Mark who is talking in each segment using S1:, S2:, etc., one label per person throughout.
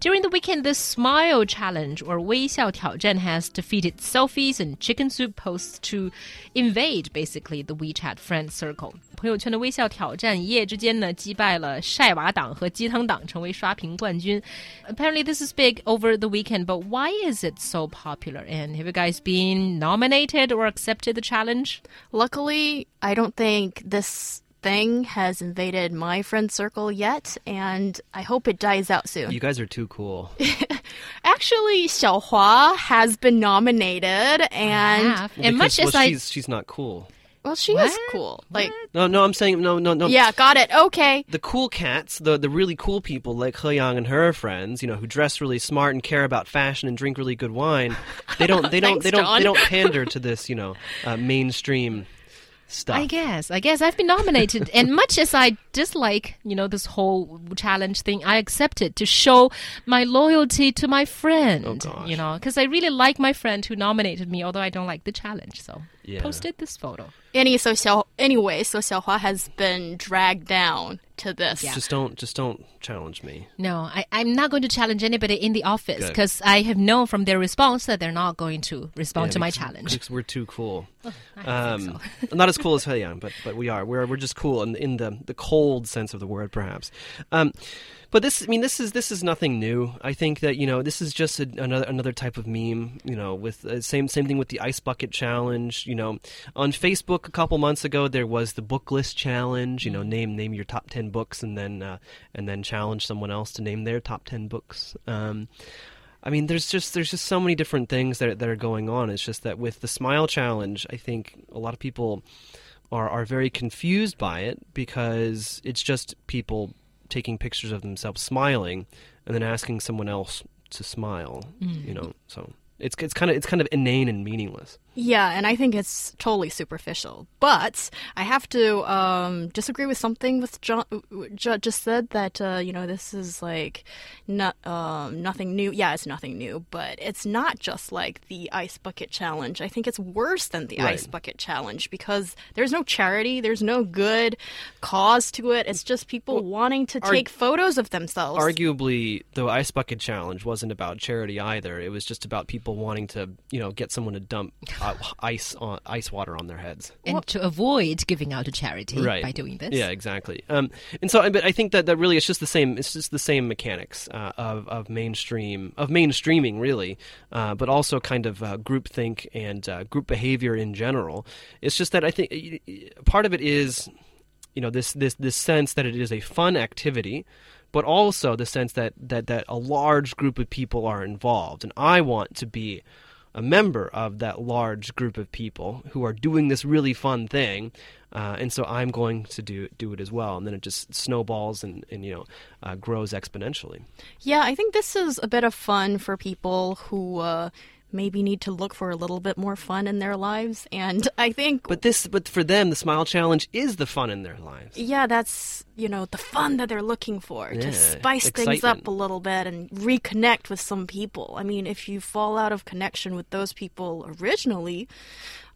S1: During the weekend, the Smile Challenge or 微笑挑战 has defeated selfies and chicken soup posts to invade basically the WeChat friend circle. 朋友圈的微笑挑战一夜之间呢，击败了晒娃党和鸡汤党，成为刷屏冠军。Apparently, this is big over the weekend, but why is it so popular? And have you guys been nominated or accepted the challenge?
S2: Luckily, I don't think this thing has invaded my friend circle yet, and I hope it dies out soon.
S3: You guys are too cool.
S2: Actually, Xiaohua has been nominated, and
S1: Have. And much
S3: Because,
S1: as
S3: well,
S1: I
S3: she's she's not cool.
S2: well, she is cool. Like,
S3: No, no, I'm saying no, no, no.
S2: yeah, got it. Okay.
S3: The cool cats, the the really cool people like He Yang and her friends, you know, who dress really smart and care about fashion and drink really good wine, they don't, they don't,
S2: Thanks,
S3: they don't,
S2: John.
S3: they don't pander to this, you know, uh, mainstream stuff.
S1: I guess. I guess I've been nominated, and much as I dislike, you know, this whole challenge thing, I accept it to show my loyalty to my friend.
S3: Oh.
S1: You know, because I really like my friend who nominated me, although I don't like the challenge. So
S3: Yeah.
S1: posted this photo.
S2: Any so Xiao, anyway, so Xiaohua has been dragged down to this.
S3: Just don't, just don't challenge me.
S1: No, I, I'm not going to challenge anybody in the office because I have known from their response that they're not going to respond
S3: Yeah,
S1: to my challenge.
S3: Because we're too cool.
S1: I think
S3: Um, not as cool as He Yang, but but we are. We're we're just cool in in the the cold sense of the word, perhaps. Um, but this, I mean, this is this is nothing new. I think that you know this is just a, another another type of meme. You know, with uh, same same thing with the ice bucket challenge. You know, on Facebook a couple months ago there was the book list challenge. You know, name name your top ten books and then uh, and then challenge someone else to name their top ten books. Um, I mean, there's just there's just so many different things that that are going on. It's just that with the smile challenge, I think a lot of people are are very confused by it because it's just people taking pictures of themselves smiling and then asking someone else to smile. You mm. know, so it's it's kind of it's kind of inane and meaningless.
S2: Yeah, and I think it's totally superficial. But I have to um, disagree with something with John just said that uh, you know this is like not um, nothing new. Yeah, it's nothing new, but it's not just like the ice bucket challenge. I think it's worse than the
S3: Right.
S2: ice bucket challenge because there's no charity, there's no good cause to it. It's just people wanting to
S3: arg-
S2: take photos of themselves.
S3: Arguably, the ice bucket challenge wasn't about charity either. It was just about people wanting to you know get someone to dump ice on ice water on their heads.
S1: and to avoid giving out to charity
S3: right.
S1: by doing this.
S3: Yeah, exactly. Um, and so, but I think that that really it's just the same. It's just the same mechanics uh, of of mainstream of mainstreaming, really, uh, but also kind of uh, groupthink and uh, group behavior in general. It's just that I think y- y- part of it is, you know, this this this sense that it is a fun activity. But also the sense that, that, that a large group of people are involved, and I want to be a member of that large group of people who are doing this really fun thing, uh, and so I'm going to do do it as well, and then it just snowballs and, and you know uh, grows exponentially.
S2: Yeah, I think this is a bit of fun for people who uh, maybe need to look for a little bit more fun in their lives. And I think,
S3: But this, but for them, the Smile Challenge is the fun in their lives.
S2: yeah, that's, you know, the fun that they're looking for
S3: Yeah,
S2: to spice things up a little bit and reconnect with some people. I mean, if you fall out of connection with those people originally,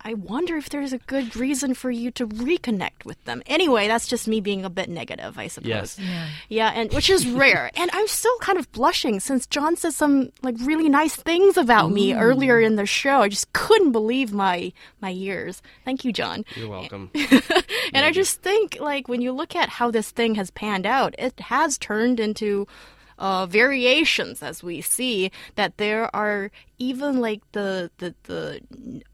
S2: I wonder if there's a good reason for you to reconnect with them. Anyway, that's just me being a bit negative, I suppose.
S3: Yes.
S1: Yeah.
S2: Yeah, and which is rare. and I'm still kind of blushing since John said some like really nice things about me earlier in the show. I just couldn't believe my my ears. Thank you, John.
S3: You're welcome.
S2: And I just think like when you look at how this thing has panned out, it has turned into uh, variations as we see that there are even like the the the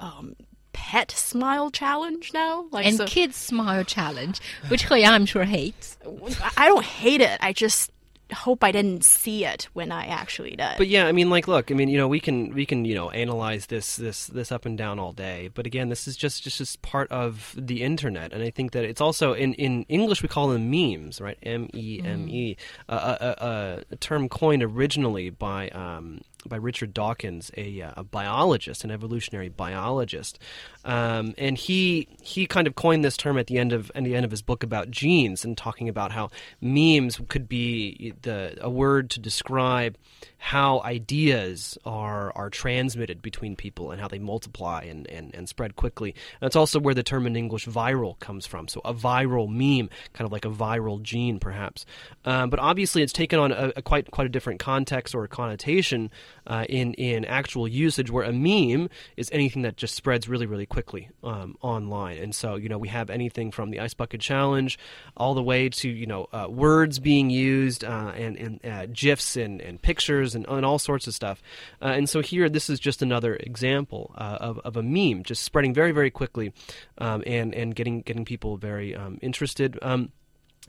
S2: um, pet smile challenge now. Like
S1: And
S2: so-
S1: kids smile challenge, which He I'm sure hates.
S2: I don't hate it. I just hope I didn't see it when I actually did.
S3: But yeah, I mean, like, look, I mean, you know, we can we can you know analyze this this this up and down all day. But again, this is just just just part of the internet, and I think that it's also in in English we call them memes, right? M E M E, a- a a- a term coined originally by um, by Richard Dawkins, a, uh, a biologist, an evolutionary biologist, um, and he he kind of coined this term at the end of at the end of his book about genes, and talking about how memes could be the a word to describe how ideas are are transmitted between people and how they multiply and, and, and spread quickly. And it's also where the term in English viral comes from. So a viral meme, kind of like a viral gene, perhaps. Um, but obviously, it's taken on a, a, quite quite a different context or connotation uh, in in actual usage, where a meme is anything that just spreads really really quickly um, online. And so you know we have anything from the ice bucket challenge all the way to you know uh, words being used uh, and, and uh, gifs and, and pictures and, and all sorts of stuff. Uh, and so here, this is just another example uh, of, of a meme just spreading very, very quickly um, and, and getting, getting people very um, interested. Um,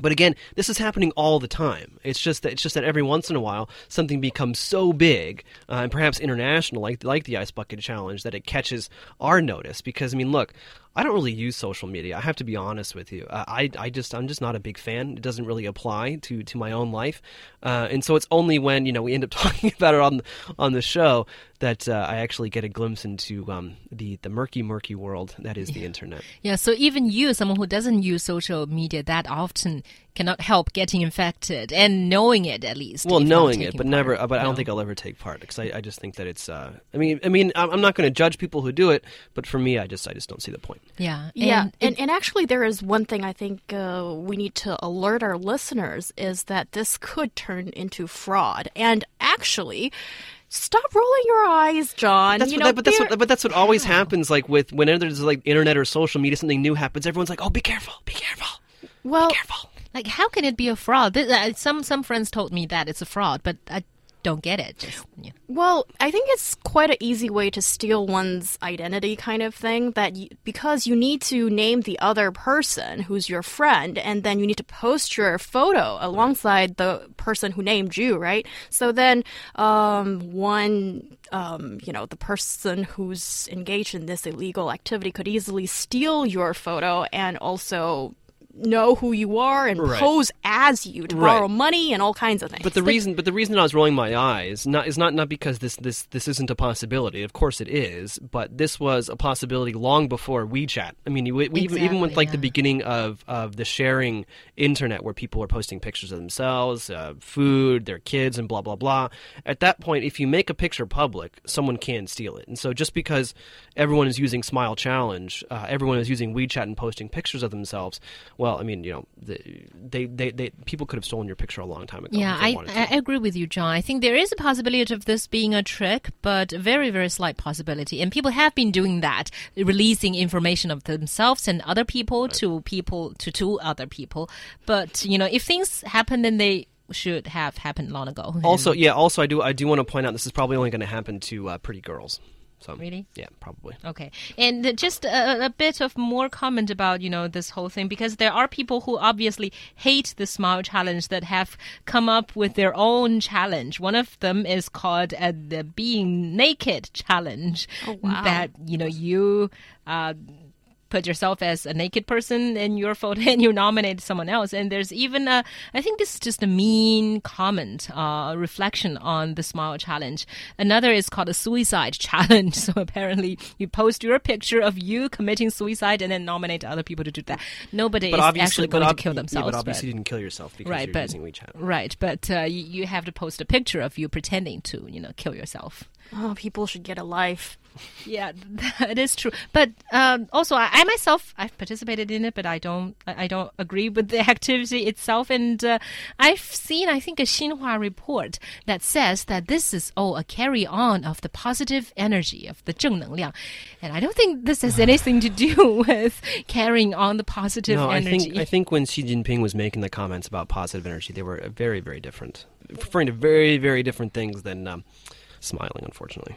S3: but again, this is happening all the time. It's just that it's just that every once in a while something becomes so big uh, and perhaps international, like like the ice bucket challenge, that it catches our notice. Because I mean, look, I don't really use social media. I have to be honest with you. Uh, I, I just I'm just not a big fan. It doesn't really apply to, to my own life, uh, and so it's only when you know we end up talking about it on on the show that uh, I actually get a glimpse into um, the the murky murky world that is the
S1: yeah.
S3: internet.
S1: Yeah. So even you, someone who doesn't use social media that often, cannot help getting infected and knowing it at least.
S3: Well, knowing it, but
S1: part.
S3: never. But
S1: no.
S3: I don't think I'll ever take part because I, I just think that it's. Uh, I mean, I mean, I'm not going to judge people who do it, but for me, I just I just don't see the point.
S1: Yeah.
S2: yeah.
S1: And,
S2: and, and actually, there is one thing I think uh, we need to alert our listeners is that this could turn into fraud. And actually, Stop rolling your eyes, John.
S3: That's
S2: you
S3: what,
S2: know,
S3: that, but that's what, but that's what always happens. Like with whenever there's like internet or social media, something new happens. Everyone's like, "Oh, be careful, be careful,
S2: well,
S3: be careful."
S1: like, how can it be a fraud? Uh, Some some friends told me that it's a fraud, but I don't get it. Just.
S2: Well, I think it's quite an easy way to steal one's identity, kind of thing. That you, because you need to name the other person who's your friend, and then you need to post your photo alongside the person who named you, right? So then, um, one, um, you know, the person who's engaged in this illegal activity could easily steal your photo and also know who you are and
S3: Right.
S2: pose as you to
S3: Right.
S2: borrow money and all kinds of things.
S3: But the reason, but the reason I was rolling my eyes not is not not because this this this isn't a possibility. Of course it is, but this was a possibility long before WeChat. I mean, we, we even, even with
S1: Exactly,
S3: like the beginning of of the sharing internet, where people are posting pictures of themselves, uh, food, their kids, and blah blah blah. At that point, if you make a picture public, someone can steal it. And so, just because everyone is using Smile Challenge, uh, everyone is using WeChat and posting pictures of themselves. Well, I mean, you know, the, they, they they people could have stolen your picture a long time ago.
S1: Yeah, I. I agree with you, John. I think there is a possibility of this being a trick, but a very, very slight possibility. And people have been doing that, releasing information of themselves and other people to people to to other people. But you know, if things happen, then they should have happened long ago.
S3: Also, yeah. Also, I do. I do want to point out this is probably only going to happen to uh, pretty girls. So
S1: Really?
S3: yeah, probably.
S1: Okay, and just a, a bit of more comment about you know this whole thing because there are people who obviously hate the smile challenge that have come up with their own challenge. One of them is called uh, the being naked challenge.
S2: Oh, wow.
S1: That you know you. Uh, Put yourself as a naked person in your photo, and you nominate someone else. And there's even a, I think this is just a mean comment, uh, reflection on the smile challenge. Another is called a suicide challenge. So apparently, you post your picture of you committing suicide and then nominate other people to do that. Nobody
S3: But
S1: is
S3: obviously,
S1: actually going to kill
S3: yeah,
S1: themselves.
S3: but obviously, you didn't kill yourself because
S1: Right,
S3: you're
S1: but-
S3: using WeChat.
S1: right, but uh, you, you have to post a picture of you pretending to, you know, kill yourself.
S2: oh, people should get a life
S1: Yeah, that is true. But um, also, I, I myself I've participated in it, but I don't I I don't agree with the activity itself. And uh, I've seen I think a Xinhua report that says that this is oh a carry on of the positive energy of the 正能量, and I don't think this has anything to do with carrying on the positive
S3: No, I
S1: energy.
S3: think I think when Xi Jinping was making the comments about positive energy, they were very, very different, referring to very, very different things than um, smiling. Unfortunately.